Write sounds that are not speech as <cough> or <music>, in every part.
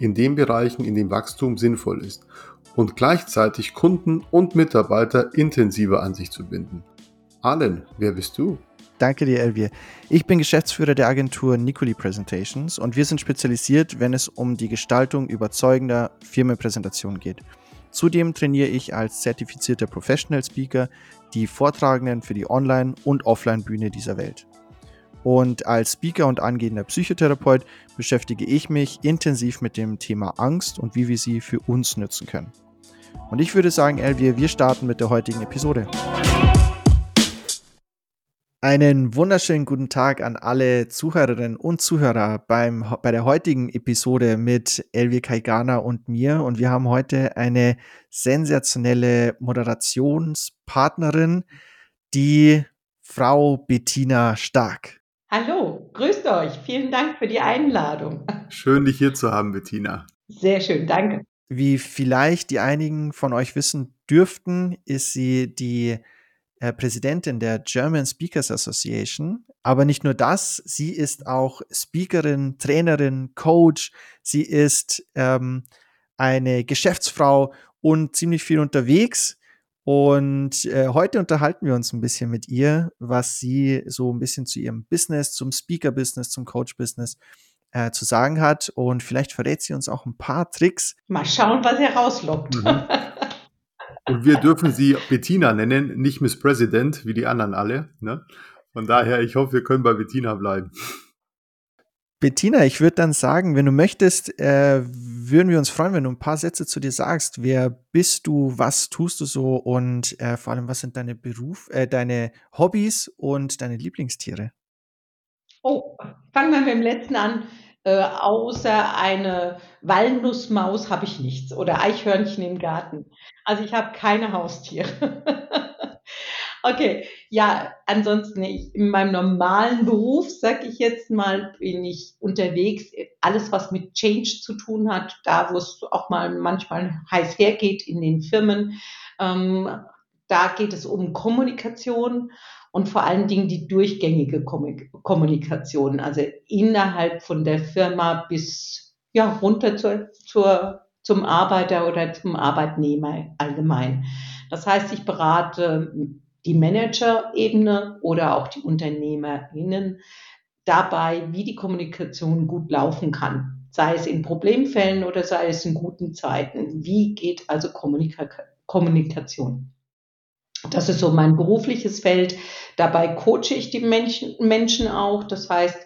in den Bereichen, in denen Wachstum sinnvoll ist und gleichzeitig Kunden und Mitarbeiter intensiver an sich zu binden. Allen, wer bist du? Danke dir, Elvier. Ich bin Geschäftsführer der Agentur Nicoli Presentations und wir sind spezialisiert, wenn es um die Gestaltung überzeugender Firmenpräsentationen geht. Zudem trainiere ich als zertifizierter Professional Speaker die Vortragenden für die Online- und Offline-Bühne dieser Welt. Und als Speaker und angehender Psychotherapeut beschäftige ich mich intensiv mit dem Thema Angst und wie wir sie für uns nutzen können. Und ich würde sagen, Elvia, wir starten mit der heutigen Episode. Einen wunderschönen guten Tag an alle Zuhörerinnen und Zuhörer beim, bei der heutigen Episode mit Elvia Kaigana und mir. Und wir haben heute eine sensationelle Moderationspartnerin, die Frau Bettina Stark. Hallo, grüßt euch. Vielen Dank für die Einladung. Schön, dich hier zu haben, Bettina. Sehr schön, danke. Wie vielleicht die einigen von euch wissen dürften, ist sie die äh, Präsidentin der German Speakers Association. Aber nicht nur das, sie ist auch Speakerin, Trainerin, Coach. Sie ist ähm, eine Geschäftsfrau und ziemlich viel unterwegs. Und äh, heute unterhalten wir uns ein bisschen mit ihr, was sie so ein bisschen zu ihrem Business, zum Speaker-Business, zum Coach-Business äh, zu sagen hat. Und vielleicht verrät sie uns auch ein paar Tricks. Mal schauen, was er rauslockt. Mhm. Und wir dürfen sie Bettina nennen, nicht Miss President, wie die anderen alle. Ne? Von daher, ich hoffe, wir können bei Bettina bleiben. Bettina, ich würde dann sagen, wenn du möchtest, äh, würden wir uns freuen, wenn du ein paar Sätze zu dir sagst. Wer bist du? Was tust du so? Und äh, vor allem, was sind deine Beruf, äh, deine Hobbys und deine Lieblingstiere? Oh, fangen wir mit dem letzten an. Äh, außer eine Walnussmaus habe ich nichts oder Eichhörnchen im Garten. Also ich habe keine Haustiere. <laughs> Okay, ja, ansonsten ich, in meinem normalen Beruf, sag ich jetzt mal, bin ich unterwegs. Alles, was mit Change zu tun hat, da wo es auch mal manchmal heiß hergeht in den Firmen, ähm, da geht es um Kommunikation und vor allen Dingen die durchgängige Kommunikation, also innerhalb von der Firma bis ja runter zur, zur, zum Arbeiter oder zum Arbeitnehmer allgemein. Das heißt, ich berate die Manager-Ebene oder auch die UnternehmerInnen dabei, wie die Kommunikation gut laufen kann. Sei es in Problemfällen oder sei es in guten Zeiten. Wie geht also Kommunika Kommunikation? Das ist so mein berufliches Feld. Dabei coache ich die Menschen, Menschen auch. Das heißt,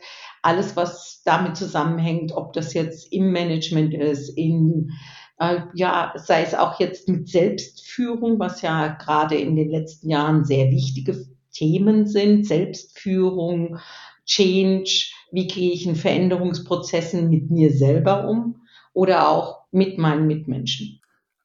alles, was damit zusammenhängt, ob das jetzt im Management ist, in äh, ja, sei es auch jetzt mit Selbstführung, was ja gerade in den letzten Jahren sehr wichtige Themen sind, Selbstführung, Change, wie gehe ich in Veränderungsprozessen mit mir selber um? Oder auch mit meinen Mitmenschen.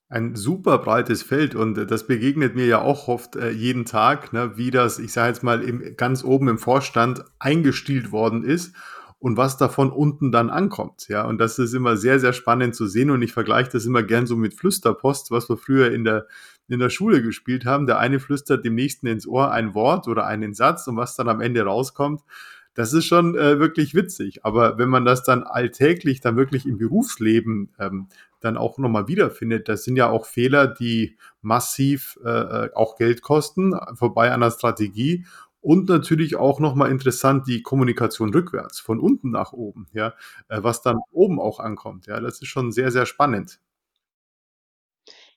Ein super breites Feld und das begegnet mir ja auch oft äh, jeden Tag, ne, wie das, ich sage jetzt mal, im, ganz oben im Vorstand eingestielt worden ist und was davon unten dann ankommt. Ja, und das ist immer sehr, sehr spannend zu sehen. Und ich vergleiche das immer gern so mit Flüsterpost, was wir früher in der, in der Schule gespielt haben. Der eine flüstert dem nächsten ins Ohr ein Wort oder einen Satz und was dann am Ende rauskommt. Das ist schon äh, wirklich witzig. Aber wenn man das dann alltäglich dann wirklich im Berufsleben ähm, dann auch nochmal wiederfindet, das sind ja auch Fehler, die massiv äh, äh auch Geld kosten, vorbei an der Strategie und natürlich auch nochmal interessant die Kommunikation rückwärts, von unten nach oben, ja, äh, was dann oben auch ankommt. Ja, das ist schon sehr, sehr spannend.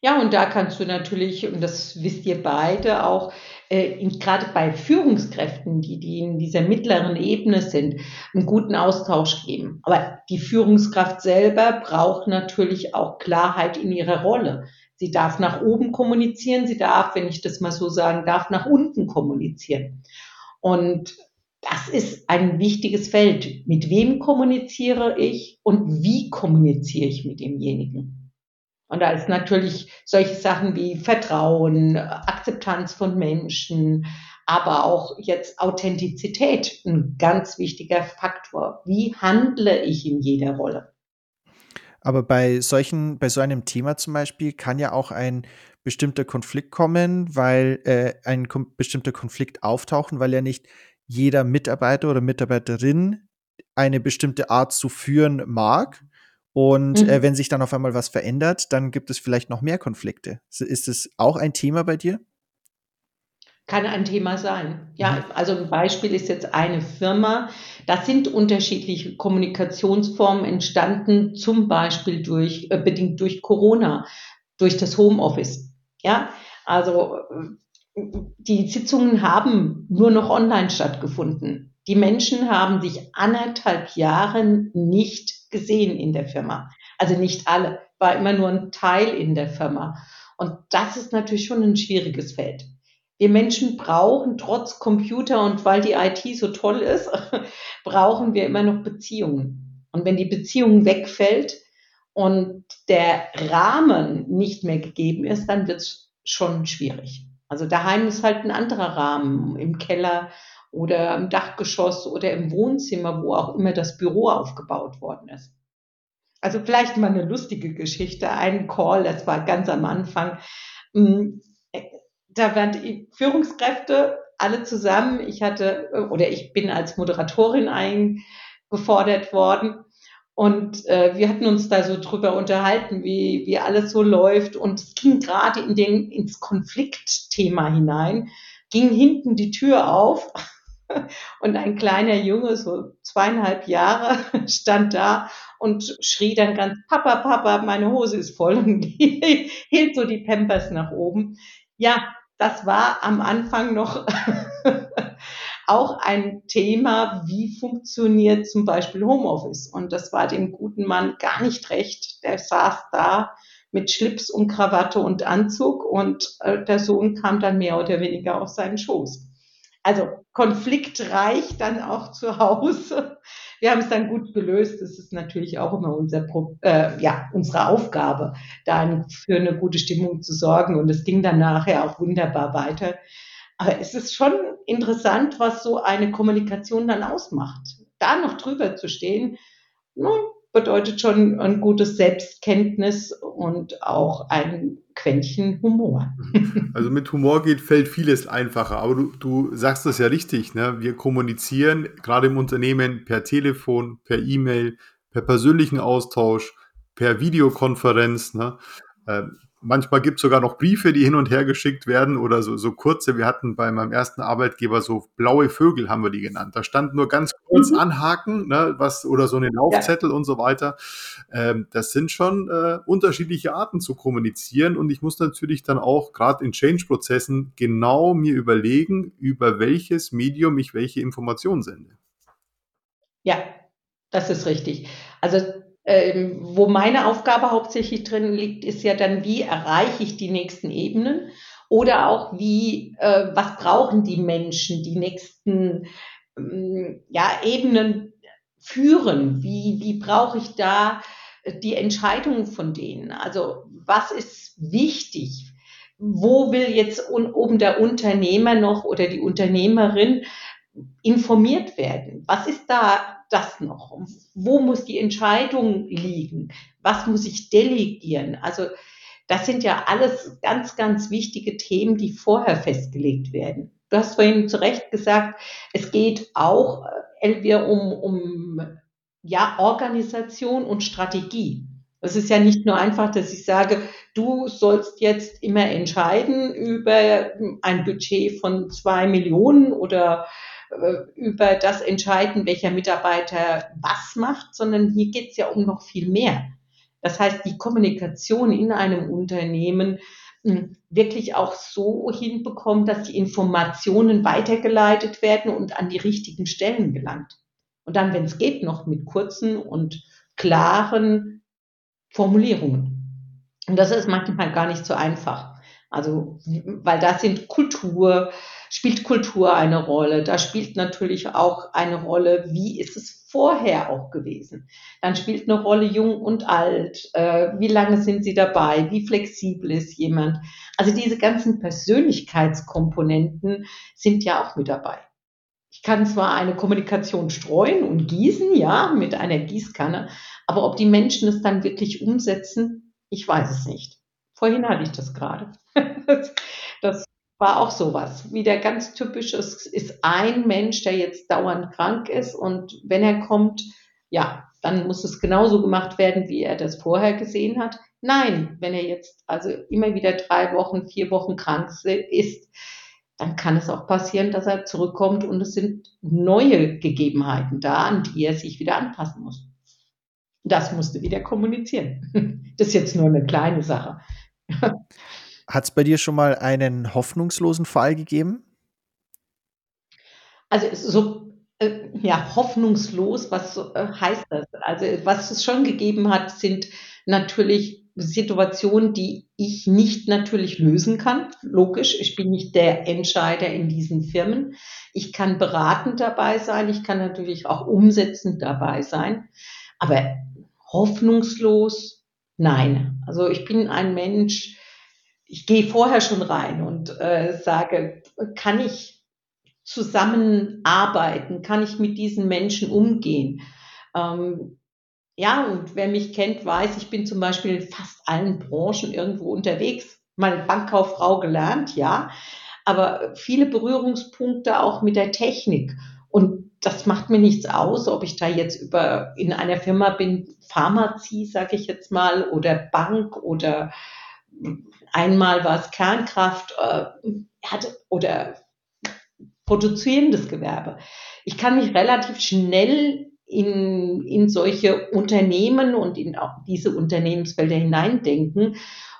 Ja, und da kannst du natürlich, und das wisst ihr beide auch, äh, gerade bei Führungskräften, die, die in dieser mittleren Ebene sind, einen guten Austausch geben. Aber die Führungskraft selber braucht natürlich auch Klarheit in ihrer Rolle. Sie darf nach oben kommunizieren, sie darf, wenn ich das mal so sagen darf, nach unten kommunizieren. Und das ist ein wichtiges Feld. Mit wem kommuniziere ich und wie kommuniziere ich mit demjenigen? Und da ist natürlich solche Sachen wie Vertrauen, Akzeptanz von Menschen, aber auch jetzt Authentizität ein ganz wichtiger Faktor. Wie handle ich in jeder Rolle? Aber bei solchen, bei so einem Thema zum Beispiel kann ja auch ein bestimmter Konflikt kommen, weil äh, ein kom bestimmter Konflikt auftauchen, weil ja nicht jeder Mitarbeiter oder Mitarbeiterin eine bestimmte Art zu führen mag. Und mhm. äh, wenn sich dann auf einmal was verändert, dann gibt es vielleicht noch mehr Konflikte. Ist es auch ein Thema bei dir? Kann ein Thema sein. Ja, mhm. also ein Beispiel ist jetzt eine Firma. Da sind unterschiedliche Kommunikationsformen entstanden, zum Beispiel durch, äh, bedingt durch Corona, durch das Homeoffice. Ja, also die Sitzungen haben nur noch online stattgefunden. Die Menschen haben sich anderthalb Jahre nicht gesehen in der Firma. Also nicht alle, war immer nur ein Teil in der Firma. Und das ist natürlich schon ein schwieriges Feld. Wir Menschen brauchen trotz Computer und weil die IT so toll ist, <laughs> brauchen wir immer noch Beziehungen. Und wenn die Beziehung wegfällt und der Rahmen nicht mehr gegeben ist, dann wird es schon schwierig. Also daheim ist halt ein anderer Rahmen, im Keller oder im Dachgeschoss oder im Wohnzimmer, wo auch immer das Büro aufgebaut worden ist. Also vielleicht mal eine lustige Geschichte, ein Call, das war ganz am Anfang. Da waren die Führungskräfte alle zusammen. Ich hatte oder ich bin als Moderatorin eingefordert worden und äh, wir hatten uns da so drüber unterhalten, wie, wie alles so läuft. Und es ging gerade in den, ins Konfliktthema hinein, ging hinten die Tür auf <laughs> und ein kleiner Junge, so zweieinhalb Jahre, <laughs> stand da und schrie dann ganz, Papa, Papa, meine Hose ist voll <laughs> und hielt so die Pampers nach oben. Ja, das war am Anfang noch <laughs> auch ein Thema, wie funktioniert zum Beispiel Homeoffice. Und das war dem guten Mann gar nicht recht. Der saß da mit Schlips und Krawatte und Anzug und äh, der Sohn kam dann mehr oder weniger auf seinen Schoß. Also konfliktreich dann auch zu Hause. Wir haben es dann gut gelöst. Das ist natürlich auch immer unser, äh, ja, unsere Aufgabe, da für eine gute Stimmung zu sorgen. Und es ging dann nachher auch wunderbar weiter. Aber es ist schon interessant, was so eine Kommunikation dann ausmacht. Da noch drüber zu stehen, ne, bedeutet schon ein gutes Selbstkenntnis und auch ein Quäntchen Humor. <laughs> Also mit Humor geht, fällt vieles einfacher. Aber du, du sagst das ja richtig. Ne? Wir kommunizieren gerade im Unternehmen per Telefon, per E-Mail, per persönlichen Austausch, per Videokonferenz. Ne? Manchmal gibt es sogar noch Briefe, die hin und her geschickt werden oder so, so kurze. Wir hatten bei meinem ersten Arbeitgeber so blaue Vögel, haben wir die genannt. Da stand nur ganz kurz mhm. anhaken, ne, was, oder so eine Laufzettel ja. und so weiter. Ähm, das sind schon äh, unterschiedliche Arten zu kommunizieren und ich muss natürlich dann auch gerade in Change-Prozessen genau mir überlegen, über welches Medium ich welche Informationen sende. Ja, das ist richtig. Also ähm, wo meine Aufgabe hauptsächlich drin liegt, ist ja dann, wie erreiche ich die nächsten Ebenen oder auch wie, äh, was brauchen die Menschen, die nächsten ähm, ja, Ebenen führen? Wie, wie brauche ich da die Entscheidungen von denen? Also was ist wichtig? Wo will jetzt oben der Unternehmer noch oder die Unternehmerin informiert werden? Was ist da das noch? Wo muss die Entscheidung liegen? Was muss ich delegieren? Also das sind ja alles ganz, ganz wichtige Themen, die vorher festgelegt werden. Du hast vorhin zu Recht gesagt, es geht auch äh, um, um ja, Organisation und Strategie. Es ist ja nicht nur einfach, dass ich sage, du sollst jetzt immer entscheiden über ein Budget von zwei Millionen oder über das entscheiden, welcher Mitarbeiter was macht, sondern hier geht es ja um noch viel mehr. Das heißt, die Kommunikation in einem Unternehmen hm, wirklich auch so hinbekommt, dass die Informationen weitergeleitet werden und an die richtigen Stellen gelangt. Und dann, wenn es geht, noch mit kurzen und klaren Formulierungen. Und das ist manchmal gar nicht so einfach. Also, weil da sind Kultur, spielt Kultur eine Rolle. Da spielt natürlich auch eine Rolle, wie ist es vorher auch gewesen. Dann spielt eine Rolle jung und alt. Äh, wie lange sind sie dabei? Wie flexibel ist jemand? Also diese ganzen Persönlichkeitskomponenten sind ja auch mit dabei. Ich kann zwar eine Kommunikation streuen und gießen, ja, mit einer Gießkanne, aber ob die Menschen es dann wirklich umsetzen, ich weiß es nicht. Vorhin hatte ich das gerade. <laughs> Das war auch sowas. Wieder ganz typisch ist, ist ein Mensch, der jetzt dauernd krank ist und wenn er kommt, ja, dann muss es genauso gemacht werden, wie er das vorher gesehen hat. Nein, wenn er jetzt also immer wieder drei Wochen, vier Wochen krank ist, dann kann es auch passieren, dass er zurückkommt und es sind neue Gegebenheiten da, an die er sich wieder anpassen muss. Das musste wieder kommunizieren. <laughs> Das ist jetzt nur eine kleine Sache. Hat es bei dir schon mal einen hoffnungslosen Fall gegeben? Also so äh, ja hoffnungslos, was äh, heißt das? Also was es schon gegeben hat, sind natürlich Situationen, die ich nicht natürlich lösen kann. Logisch, ich bin nicht der Entscheider in diesen Firmen. Ich kann beratend dabei sein, ich kann natürlich auch umsetzend dabei sein, aber hoffnungslos, nein. Also ich bin ein Mensch, ich gehe vorher schon rein und äh, sage, kann ich zusammenarbeiten? Kann ich mit diesen Menschen umgehen? Ähm, ja, und wer mich kennt, weiß, ich bin zum Beispiel in fast allen Branchen irgendwo unterwegs. Meine Bankkauffrau gelernt, ja, aber viele Berührungspunkte auch mit der Technik. Und das macht mir nichts aus, ob ich da jetzt über in einer Firma bin, Pharmazie, sage ich jetzt mal, oder Bank oder Einmal war es Kernkraft äh, hatte, oder produzierendes Gewerbe. Ich kann mich relativ schnell in, in solche Unternehmen und in auch diese Unternehmensfelder hineindenken.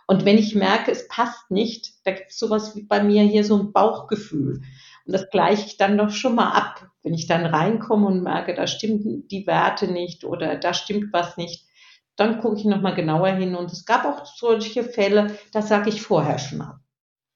Und wenn ich merke, es passt nicht, da gibt es sowas wie bei mir hier so ein Bauchgefühl. Und das gleiche ich dann doch schon mal ab. Wenn ich dann reinkomme und merke, da stimmen die Werte nicht oder da stimmt was nicht, dann gucke ich nochmal genauer hin. Und es gab auch solche Fälle, das sage ich vorher schon ab.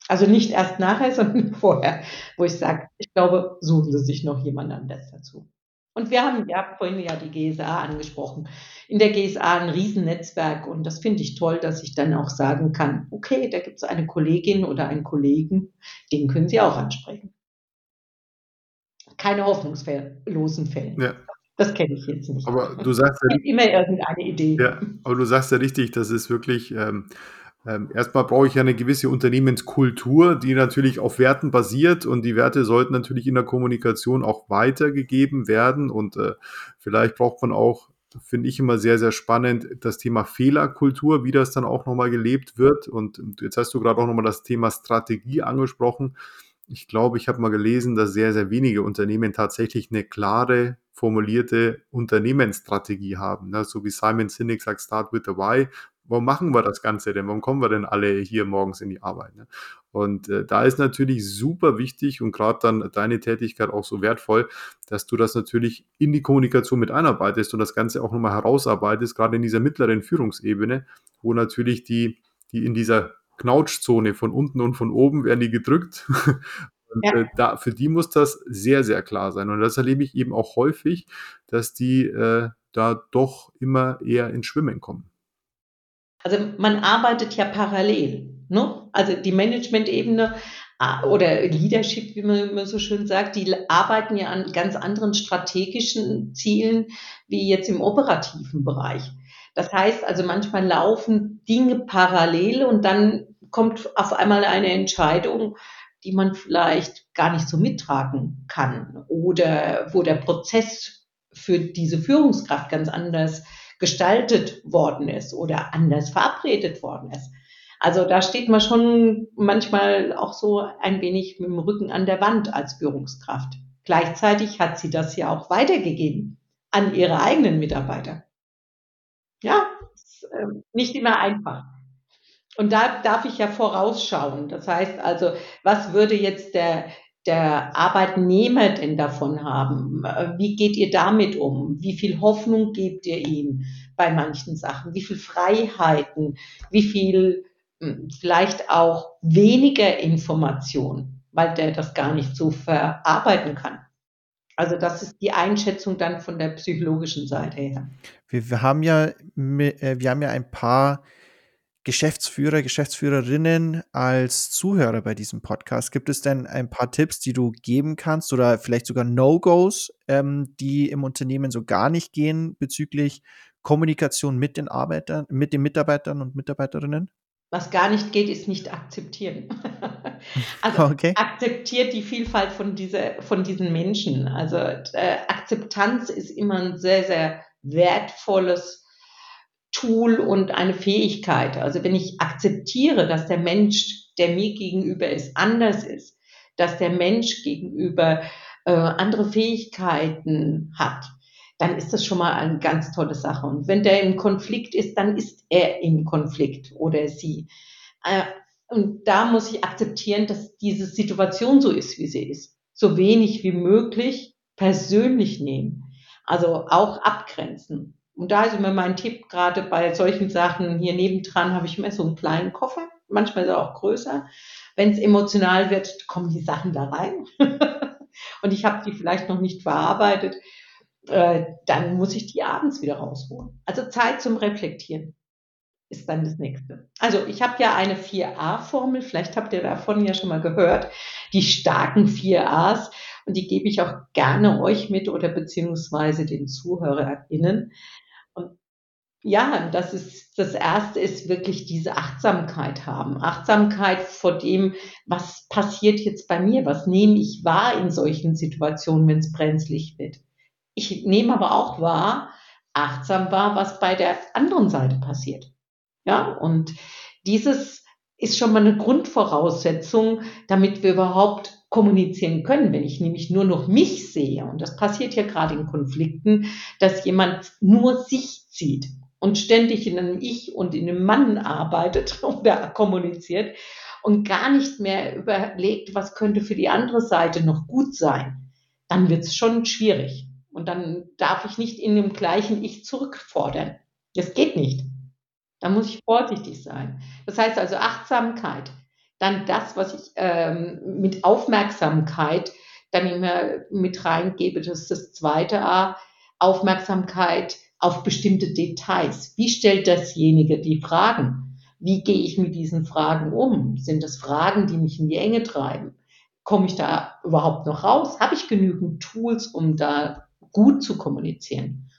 Also nicht erst nachher, <laughs> sondern vorher, wo ich sage, ich glaube, suchen Sie sich noch jemand anders dazu. Und wir haben ja vorhin ja die GSA angesprochen. In der GSA ein Riesennetzwerk und das finde ich toll, dass ich dann auch sagen kann, okay, da gibt es eine Kollegin oder einen Kollegen, den können Sie auch ansprechen. Keine hoffnungslosen Fälle. Ja. Das kenne ich jetzt nicht. Aber du sagst ja, immer irgendeine Idee. Ja, aber du sagst ja richtig, das ist wirklich, ähm, ähm, erstmal brauche ich ja eine gewisse Unternehmenskultur, die natürlich auf Werten basiert und die Werte sollten natürlich in der Kommunikation auch weitergegeben werden und äh, vielleicht braucht man auch finde ich immer sehr, sehr spannend, das Thema Fehlerkultur, wie das dann auch nochmal gelebt wird. Und jetzt hast du gerade auch nochmal das Thema Strategie angesprochen. Ich glaube, ich habe mal gelesen, dass sehr, sehr wenige Unternehmen tatsächlich eine klare formulierte Unternehmensstrategie haben. Ne? So wie Simon Sinek sagt, start with the why. Warum machen wir das Ganze denn? Warum kommen wir denn alle hier morgens in die Arbeit? Ne? Und äh, da ist natürlich super wichtig und gerade dann deine Tätigkeit auch so wertvoll, dass du das natürlich in die Kommunikation mit einarbeitest und das Ganze auch nochmal herausarbeitest, gerade in dieser mittleren Führungsebene, wo natürlich die, die in dieser Knautschzone von unten und von oben werden die gedrückt <laughs> Und ja. äh, da, für die muss das sehr, sehr klar sein. Und das erlebe ich eben auch häufig, dass die äh, da doch immer eher ins Schwimmen kommen. Also man arbeitet ja parallel. Ne? Also die Management-Ebene oder Leadership, wie man immer so schön sagt, die arbeiten ja an ganz anderen strategischen Zielen wie jetzt im operativen Bereich. Das heißt also, manchmal laufen Dinge parallel und dann kommt auf einmal eine Entscheidung, die man vielleicht gar nicht so mittragen kann oder wo der Prozess für diese Führungskraft ganz anders gestaltet worden ist oder anders verabredet worden ist. Also da steht man schon manchmal auch so ein wenig mit dem Rücken an der Wand als Führungskraft. Gleichzeitig hat sie das ja auch weitergegeben an ihre eigenen Mitarbeiter. Ja, ist, äh, nicht immer einfach. Und da darf ich ja vorausschauen. Das heißt also, was würde jetzt der, der Arbeitnehmer denn davon haben? Wie geht ihr damit um? Wie viel Hoffnung gebt ihr ihm bei manchen Sachen? Wie viel Freiheiten? Wie viel hm, vielleicht auch weniger Information? weil der das gar nicht so verarbeiten kann. Also das ist die Einschätzung dann von der psychologischen Seite her. Wir, wir haben ja, äh, wir haben ja ein paar Geschäftsführer, Geschäftsführerinnen als Zuhörer bei diesem Podcast. Gibt es denn ein paar Tipps, die du geben kannst oder vielleicht sogar No-Gos, ähm, die im Unternehmen so gar nicht gehen bezüglich Kommunikation mit den Arbeitern, mit den Mitarbeitern und Mitarbeiterinnen? Was gar nicht geht, ist nicht akzeptieren. <laughs> also okay. akzeptiert die Vielfalt von, dieser, von diesen Menschen. Also äh, Akzeptanz ist immer ein sehr, sehr wertvolles Tool und eine Fähigkeit. Also wenn ich akzeptiere, dass der Mensch, der mir gegenüber ist, anders ist, dass der Mensch gegenüber äh, andere Fähigkeiten hat, dann ist das schon mal eine ganz tolle Sache. Und wenn der im Konflikt ist, dann ist er im Konflikt oder sie. Äh, und da muss ich akzeptieren, dass diese Situation so ist, wie sie ist. So wenig wie möglich persönlich nehmen. Also auch abgrenzen. Und da ist immer mein Tipp, gerade bei solchen Sachen, hier nebendran habe ich immer so einen kleinen Koffer, manchmal ist er auch größer. Wenn es emotional wird, kommen die Sachen da rein. <laughs> und ich habe die vielleicht noch nicht verarbeitet, äh, dann muss ich die abends wieder rausholen. Also Zeit zum Reflektieren ist dann das nächste. Also ich habe ja eine 4a-Formel, vielleicht habt ihr davon ja schon mal gehört, die starken 4a's und die gebe ich auch gerne euch mit oder beziehungsweise den ZuhörerInnen. Ja, das ist, das erste ist wirklich diese Achtsamkeit haben. Achtsamkeit vor dem, was passiert jetzt bei mir? Was nehme ich wahr in solchen Situationen, wenn es brenzlig wird? Ich nehme aber auch wahr, achtsam wahr, was bei der anderen Seite passiert. Ja, und dieses ist schon mal eine Grundvoraussetzung, damit wir überhaupt kommunizieren können. Wenn ich nämlich nur noch mich sehe, und das passiert ja gerade in Konflikten, dass jemand nur sich sieht und ständig in einem Ich und in einem Mann arbeitet <laughs> oder kommuniziert und gar nicht mehr überlegt, was könnte für die andere Seite noch gut sein, dann wird es schon schwierig. Und dann darf ich nicht in dem gleichen Ich zurückfordern. Das geht nicht. Da muss ich vorsichtig sein. Das heißt also Achtsamkeit. Dann das, was ich ähm, mit Aufmerksamkeit dann immer mit reingebe, das ist das zweite A. Aufmerksamkeit auf bestimmte Details. Wie stellt dasjenige die Fragen? Wie gehe ich mit diesen Fragen um? Sind das Fragen, die mich in die Enge treiben? Komme ich da überhaupt noch raus? Habe ich genügend Tools, um da gut zu kommunizieren?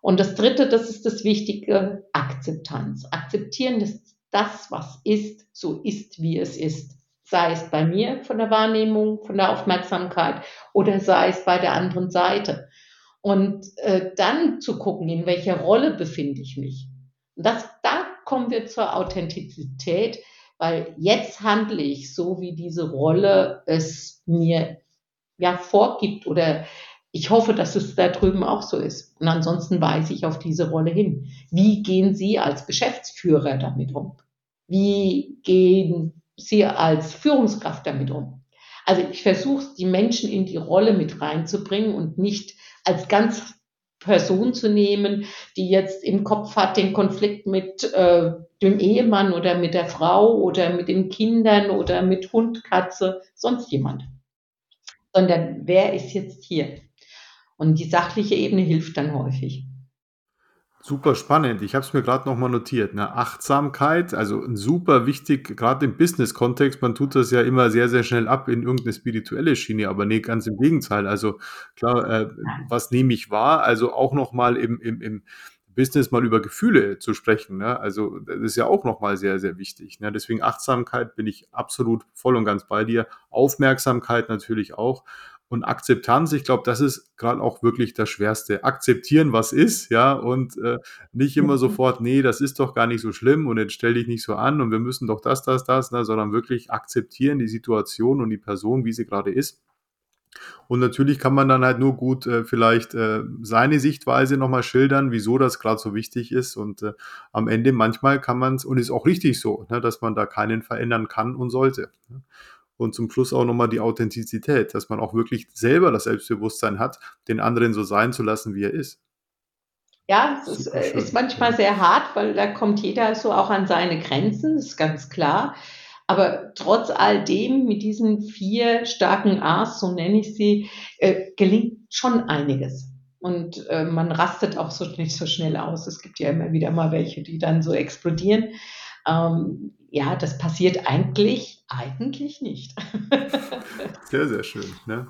Und das Dritte, das ist das Wichtige, Akzeptanz. Akzeptieren, dass das, was ist, so ist, wie es ist. Sei es bei mir von der Wahrnehmung, von der Aufmerksamkeit oder sei es bei der anderen Seite. Und äh, dann zu gucken, in welcher Rolle befinde ich mich. Und das, da kommen wir zur Authentizität, weil jetzt handle ich so, wie diese Rolle es mir ja vorgibt oder ich hoffe, dass es da drüben auch so ist. Und ansonsten weise ich auf diese Rolle hin. Wie gehen Sie als Geschäftsführer damit um? Wie gehen Sie als Führungskraft damit um? Also ich versuche, die Menschen in die Rolle mit reinzubringen und nicht als ganz Person zu nehmen, die jetzt im Kopf hat den Konflikt mit äh, dem Ehemann oder mit der Frau oder mit den Kindern oder mit Hund, Katze, sonst jemand. Sondern wer ist jetzt hier? Und die sachliche Ebene hilft dann häufig. Super spannend. Ich habe es mir gerade nochmal notiert. Ne? Achtsamkeit, also super wichtig, gerade im Business-Kontext. Man tut das ja immer sehr, sehr schnell ab in irgendeine spirituelle Schiene, aber nee, ganz im Gegenteil. Also klar, äh, was nehme ich wahr? Also auch nochmal im, im, im Business mal über Gefühle zu sprechen. Ne? Also das ist ja auch nochmal sehr, sehr wichtig. Ne? Deswegen Achtsamkeit bin ich absolut voll und ganz bei dir. Aufmerksamkeit natürlich auch. Und Akzeptanz, ich glaube, das ist gerade auch wirklich das Schwerste. Akzeptieren, was ist, ja, und äh, nicht immer mhm. sofort, nee, das ist doch gar nicht so schlimm und jetzt stell dich nicht so an und wir müssen doch das, das, das, ne, sondern wirklich akzeptieren die Situation und die Person, wie sie gerade ist. Und natürlich kann man dann halt nur gut äh, vielleicht äh, seine Sichtweise nochmal schildern, wieso das gerade so wichtig ist. Und äh, am Ende manchmal kann man es, und ist auch richtig so, ne, dass man da keinen verändern kann und sollte. Ne und zum Schluss auch nochmal die Authentizität, dass man auch wirklich selber das Selbstbewusstsein hat, den anderen so sein zu lassen, wie er ist. Ja, es ist, äh, ist, manchmal sehr hart, weil da kommt jeder so auch an seine Grenzen, ist ganz klar. Aber trotz all dem, mit diesen vier starken A's, so nenne ich sie, äh, gelingt schon einiges. Und äh, man rastet auch so nicht so schnell aus. Es gibt ja immer wieder mal welche, die dann so explodieren. Ähm, ja, das passiert eigentlich, eigentlich nicht. <laughs> sehr, sehr schön. Ne?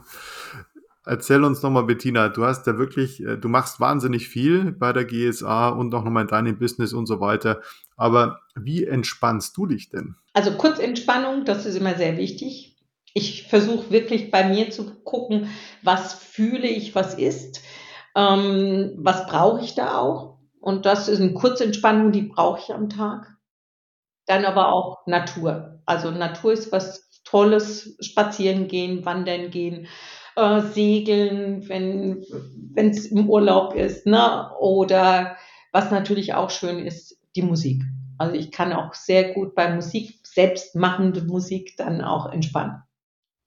Erzähl uns nochmal, Bettina, du hast ja wirklich, äh, du machst wahnsinnig viel bei der GSA und auch nochmal in deinem Business und so weiter. Aber wie entspannst du dich denn? Also Kurzentspannung, das ist immer sehr wichtig. Ich versuche wirklich bei mir zu gucken, was fühle ich, was ist, ähm, was brauche ich da auch. Und das ist eine Kurzentspannung, die brauche ich am Tag. Dann aber auch Natur. Also Natur ist was Tolles, spazieren gehen, wandern gehen, äh, segeln, wenn es im Urlaub ist, ne? Oder was natürlich auch schön ist, die Musik. Also ich kann auch sehr gut bei Musik, selbstmachende Musik, dann auch entspannen.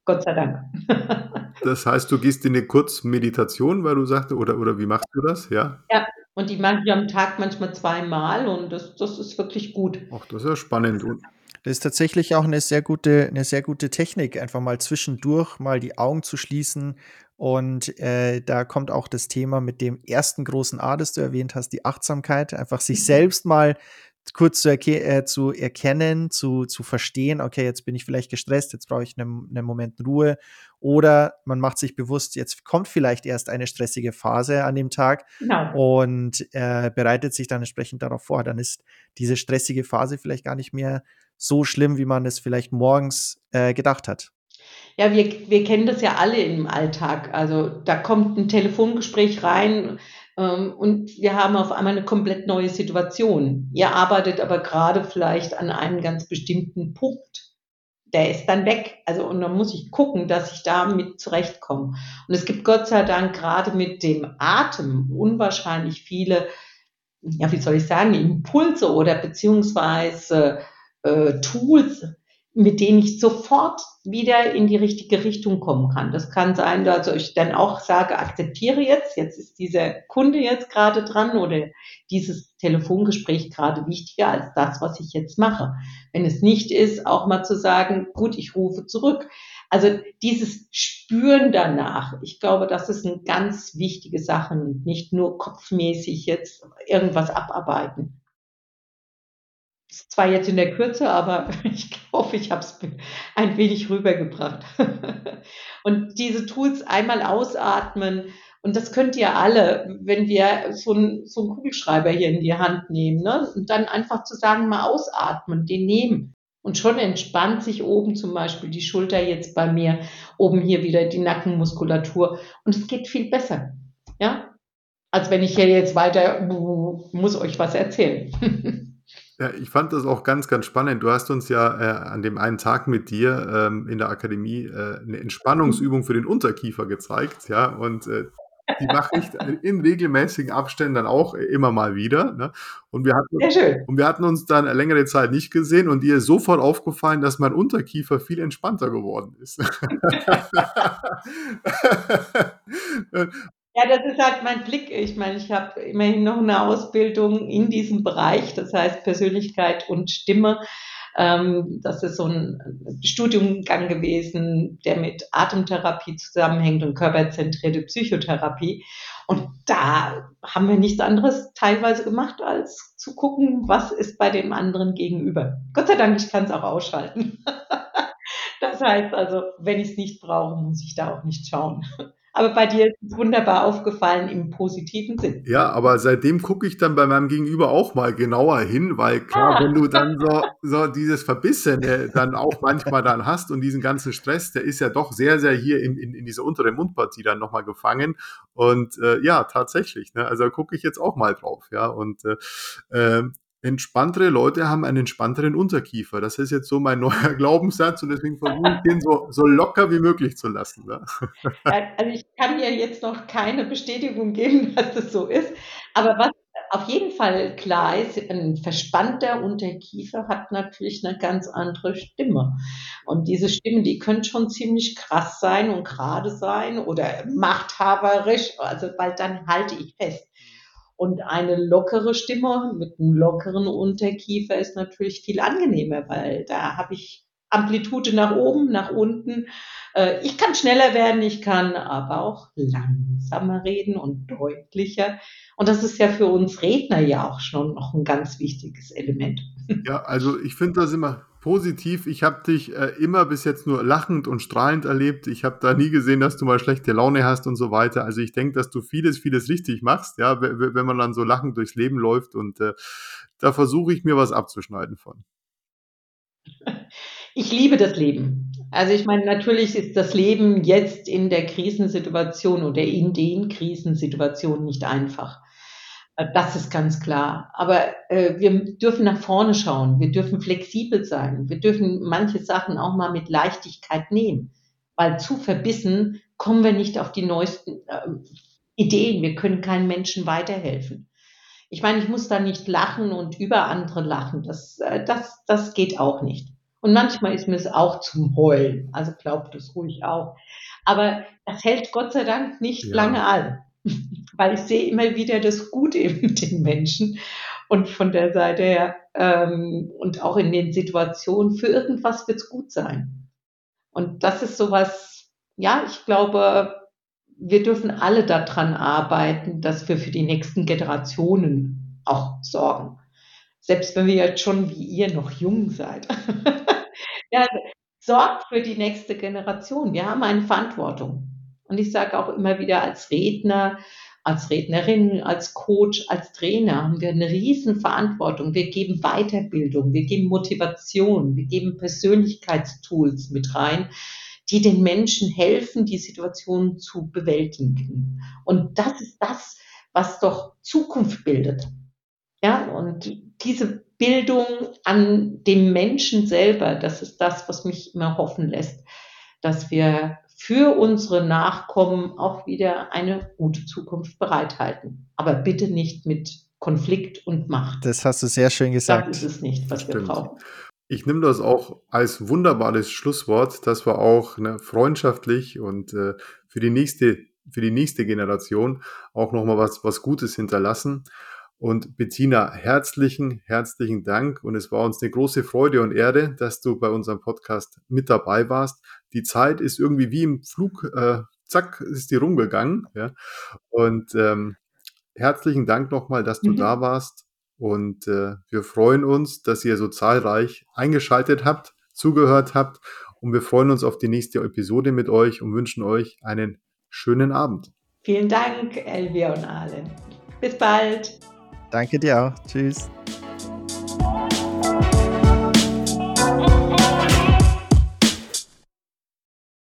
Gott sei Dank. <laughs> das heißt, du gehst in eine Kurzmeditation, weil du sagst, oder, oder wie machst du das? Ja. Ja, und die mache ich am Tag manchmal zweimal und das, das ist wirklich gut. Ach, das ist ja spannend. Und das ist tatsächlich auch eine sehr gute, eine sehr gute Technik, einfach mal zwischendurch mal die Augen zu schließen. Und äh, da kommt auch das Thema mit dem ersten großen A, das du erwähnt hast, die Achtsamkeit, einfach sich mhm. selbst mal kurz zu, erke äh, zu erkennen, zu, zu verstehen, okay, jetzt bin ich vielleicht gestresst, jetzt brauche ich einen, einen Moment Ruhe. Oder man macht sich bewusst, jetzt kommt vielleicht erst eine stressige Phase an dem Tag genau. und äh, bereitet sich dann entsprechend darauf vor. Dann ist diese stressige Phase vielleicht gar nicht mehr so schlimm, wie man es vielleicht morgens äh, gedacht hat. Ja, wir, wir kennen das ja alle im Alltag. Also da kommt ein Telefongespräch rein und wir haben auf einmal eine komplett neue Situation. Ihr arbeitet aber gerade vielleicht an einem ganz bestimmten Punkt. Der ist dann weg. Also, und dann muss ich gucken, dass ich damit zurechtkomme. Und es gibt Gott sei Dank gerade mit dem Atem unwahrscheinlich viele, ja, wie soll ich sagen, Impulse oder beziehungsweise äh, Tools, mit denen ich sofort wieder in die richtige Richtung kommen kann. Das kann sein, dass ich dann auch sage, akzeptiere jetzt, jetzt ist dieser Kunde jetzt gerade dran oder dieses Telefongespräch gerade wichtiger als das, was ich jetzt mache. Wenn es nicht ist, auch mal zu sagen, gut, ich rufe zurück. Also dieses Spüren danach, ich glaube, das ist eine ganz wichtige Sache, nicht nur kopfmäßig jetzt irgendwas abarbeiten zwar jetzt in der Kürze, aber <laughs> ich glaube, ich habe es ein wenig rübergebracht. <laughs> und diese Tools einmal ausatmen, und das könnt ihr alle, wenn wir so einen, so einen Kugelschreiber hier in die Hand nehmen, ne? und dann einfach zu sagen, mal ausatmen, den nehmen. Und schon entspannt sich oben zum Beispiel die Schulter jetzt bei mir, oben hier wieder die Nackenmuskulatur. Und es geht viel besser. Ja? Als wenn ich hier jetzt weiter muss euch was erzählen. <laughs> Ja, ich fand das auch ganz, ganz spannend. Du hast uns ja äh, an dem einen Tag mit dir ähm, in der Akademie äh, eine Entspannungsübung für den Unterkiefer gezeigt, ja, und äh, die mache ich in regelmäßigen Abständen dann auch immer mal wieder. Ne? Und, wir hatten, und wir hatten uns dann längere Zeit nicht gesehen und dir ist sofort aufgefallen, dass mein Unterkiefer viel entspannter geworden ist. <laughs> <laughs> Ja, das ist halt mein Blick. Ich meine, ich habe immerhin noch eine Ausbildung in diesem Bereich, das heißt Persönlichkeit und Stimme. Ähm, das ist so ein Studiumgang gewesen, der mit Atemtherapie zusammenhängt und körperzentrierte Psychotherapie. Und da haben wir nichts anderes teilweise gemacht, als zu gucken, was ist bei dem anderen gegenüber. Gott sei Dank, ich kann es auch ausschalten. <laughs> Das heißt also, wenn ich es nicht brauche, muss ich da auch nicht schauen. Aber bei dir ist es wunderbar aufgefallen im positiven Sinn. Ja, aber seitdem gucke ich dann bei meinem Gegenüber auch mal genauer hin, weil klar, ah. wenn du dann so, so dieses Verbissene dann auch manchmal dann hast und diesen ganzen Stress, der ist ja doch sehr, sehr hier in, in, in dieser unteren Mundpartie dann nochmal gefangen. Und äh, ja, tatsächlich. Ne? Also gucke ich jetzt auch mal drauf, ja. Und äh, ähm, entspanntere Leute haben einen entspannteren Unterkiefer. Das ist jetzt so mein <laughs> neuer Glaubenssatz und deswegen versuche ich den so, so locker wie möglich zu lassen. Ne? Also ich kann dir jetzt noch keine Bestätigung geben, <laughs> dass das so ist. Aber was auf jeden Fall klar ist, ein verspannter Unterkiefer hat natürlich eine ganz andere Stimme. Und diese Stimmen, die können schon ziemlich krass sein und gerade sein oder machthaberisch, also weil dann halte ich fest. Und eine lockere Stimme mit einem lockeren Unterkiefer ist natürlich viel angenehmer, weil da habe ich Amplitude nach oben, nach unten. Äh, ich kann schneller werden, ich kann aber auch langsamer reden und deutlicher. Und das ist ja für uns Redner ja auch schon noch ein ganz wichtiges Element. Ja, also ich finde das immer positiv. Ich habe dich äh, immer bis jetzt nur lachend und strahlend erlebt. Ich habe da nie gesehen, dass du mal schlechte Laune hast und so weiter. Also ich denke, dass du vieles, vieles richtig machst, ja, wenn man dann so lachend durchs Leben läuft und äh, da versuche ich mir was abzuschneiden von. Ich liebe das Leben. Also ich meine, natürlich ist das Leben jetzt in der Krisensituation oder in den Krisensituationen nicht einfach. Äh, das ist ganz klar. Aber äh, wir dürfen nach vorne schauen. Wir dürfen flexibel sein. Wir dürfen manche Sachen auch mal mit Leichtigkeit nehmen. Weil zu verbissen kommen wir nicht auf die neuesten äh, Ideen. Wir können keinen Menschen weiterhelfen. Ich meine, ich muss da nicht lachen und über andere lachen. Das, äh, das, das geht auch nicht. Und manchmal ist mir es auch zum Heulen. Also glaubt es ruhig auch. Aber das hält Gott sei Dank nicht ja. lange an. Weil ich sehe immer wieder das Gute in <laughs> den Menschen. Und von der Seite her ähm, und auch in den Situationen, für irgendwas wird es gut sein. Und das ist sowas, ja, ich glaube, wir dürfen alle daran arbeiten, dass wir für die nächsten Generationen auch sorgen. Selbst wenn wir jetzt schon wie ihr noch jung seid. <laughs> ja, sorgt für die nächste Generation. Wir haben eine Verantwortung. Und ich sage auch immer wieder als Redner, als Rednerin, als Coach, als Trainer haben wir eine riesen Verantwortung. Wir geben Weiterbildung, wir geben Motivation, wir geben Persönlichkeitstools mit rein, die den Menschen helfen, die Situation zu bewältigen. Und das ist das, was doch Zukunft bildet. Ja, und diese Bildung an dem Menschen selber, das ist das, was mich immer hoffen lässt, dass wir für unsere Nachkommen auch wieder eine gute Zukunft bereithalten. Aber bitte nicht mit Konflikt und Macht. Das hast du sehr schön gesagt. Das ist es nicht, was Stimmt. wir brauchen. Ich nehme das auch als wunderbares Schlusswort, dass wir auch ne, freundschaftlich und äh, für die nächste für die nächste Generation auch noch mal was was Gutes hinterlassen. Und Bettina, herzlichen, herzlichen Dank. Und es war uns eine große Freude und Ehre, dass du bei unserem Podcast mit dabei warst. Die Zeit ist irgendwie wie im Flug, äh, zack, ist die rumgegangen. Ja. Und ähm, herzlichen Dank nochmal, dass du mhm. da warst. Und äh, wir freuen uns, dass ihr so zahlreich eingeschaltet habt, zugehört habt. Und wir freuen uns auf die nächste Episode mit euch und wünschen euch einen schönen Abend. Vielen Dank, Elvia und Allen. Bis bald. Danke dir auch. Tschüss.